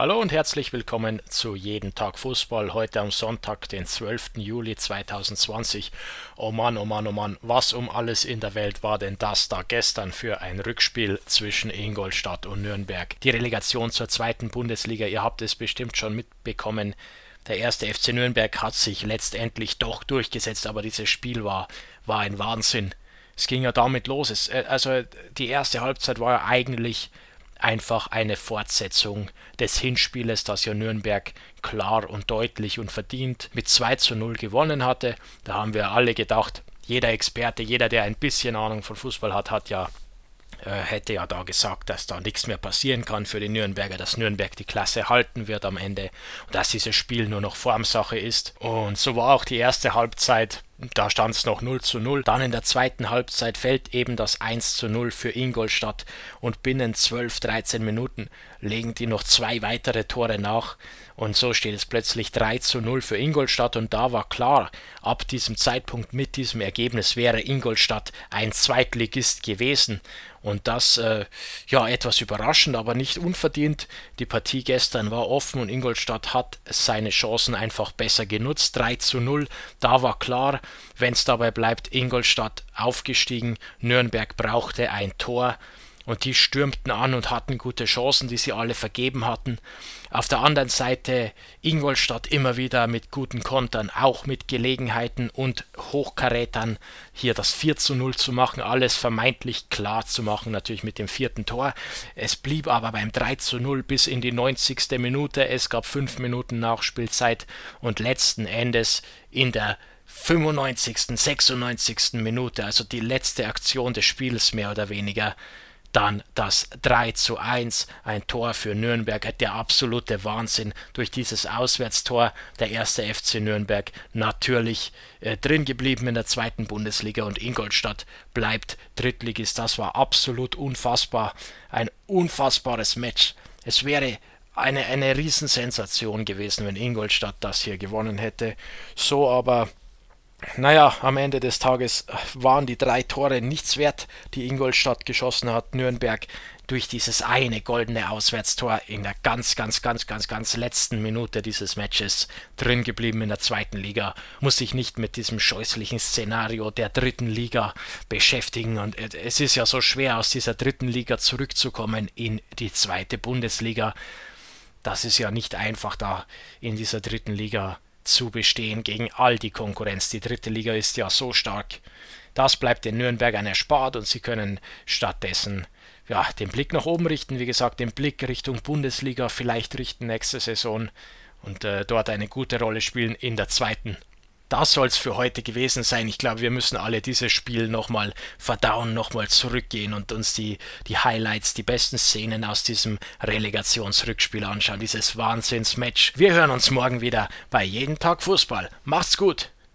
Hallo und herzlich willkommen zu Jeden Tag Fußball. Heute am Sonntag, den 12. Juli 2020. Oh Mann, oh Mann, oh Mann, was um alles in der Welt war denn das da gestern für ein Rückspiel zwischen Ingolstadt und Nürnberg? Die Relegation zur zweiten Bundesliga, ihr habt es bestimmt schon mitbekommen. Der erste FC Nürnberg hat sich letztendlich doch durchgesetzt, aber dieses Spiel war, war ein Wahnsinn. Es ging ja damit los. Es, äh, also die erste Halbzeit war ja eigentlich einfach eine Fortsetzung des Hinspieles, das ja Nürnberg klar und deutlich und verdient mit 2 zu 0 gewonnen hatte. Da haben wir alle gedacht, jeder Experte, jeder, der ein bisschen Ahnung von Fußball hat, hat ja äh, hätte ja da gesagt, dass da nichts mehr passieren kann für die Nürnberger, dass Nürnberg die Klasse halten wird am Ende und dass dieses Spiel nur noch Formsache ist. Und so war auch die erste Halbzeit da stand es noch 0 zu 0. Dann in der zweiten Halbzeit fällt eben das 1 zu 0 für Ingolstadt und binnen 12, 13 Minuten legen die noch zwei weitere Tore nach und so steht es plötzlich 3 zu 0 für Ingolstadt und da war klar, ab diesem Zeitpunkt mit diesem Ergebnis wäre Ingolstadt ein Zweitligist gewesen und das äh, ja etwas überraschend, aber nicht unverdient. Die Partie gestern war offen und Ingolstadt hat seine Chancen einfach besser genutzt. 3 zu 0, da war klar, wenn es dabei bleibt, Ingolstadt aufgestiegen, Nürnberg brauchte ein Tor und die stürmten an und hatten gute Chancen, die sie alle vergeben hatten. Auf der anderen Seite Ingolstadt immer wieder mit guten Kontern, auch mit Gelegenheiten und Hochkarätern hier das 4 zu 0 zu machen, alles vermeintlich klar zu machen, natürlich mit dem vierten Tor. Es blieb aber beim 3 zu 0 bis in die 90. Minute. Es gab fünf Minuten Nachspielzeit und letzten Endes in der 95., 96. Minute, also die letzte Aktion des Spiels mehr oder weniger, dann das 3 zu 1, ein Tor für Nürnberg, der absolute Wahnsinn durch dieses Auswärtstor. Der erste FC Nürnberg natürlich äh, drin geblieben in der zweiten Bundesliga und Ingolstadt bleibt Drittligist. Das war absolut unfassbar. Ein unfassbares Match. Es wäre eine, eine Riesensensation gewesen, wenn Ingolstadt das hier gewonnen hätte. So aber naja, am Ende des Tages waren die drei Tore nichts wert, die Ingolstadt geschossen hat. Nürnberg durch dieses eine goldene Auswärtstor in der ganz, ganz, ganz, ganz, ganz letzten Minute dieses Matches drin geblieben in der zweiten Liga, muss sich nicht mit diesem scheußlichen Szenario der dritten Liga beschäftigen. Und es ist ja so schwer, aus dieser dritten Liga zurückzukommen in die zweite Bundesliga. Das ist ja nicht einfach, da in dieser dritten Liga zu bestehen gegen all die Konkurrenz. Die dritte Liga ist ja so stark. Das bleibt den Nürnbergern erspart und sie können stattdessen ja, den Blick nach oben richten. Wie gesagt, den Blick Richtung Bundesliga vielleicht richten nächste Saison und äh, dort eine gute Rolle spielen in der zweiten das soll es für heute gewesen sein. Ich glaube, wir müssen alle dieses Spiel nochmal verdauen, nochmal zurückgehen und uns die, die Highlights, die besten Szenen aus diesem Relegationsrückspiel anschauen. Dieses Wahnsinnsmatch. Wir hören uns morgen wieder bei Jeden Tag Fußball. Macht's gut!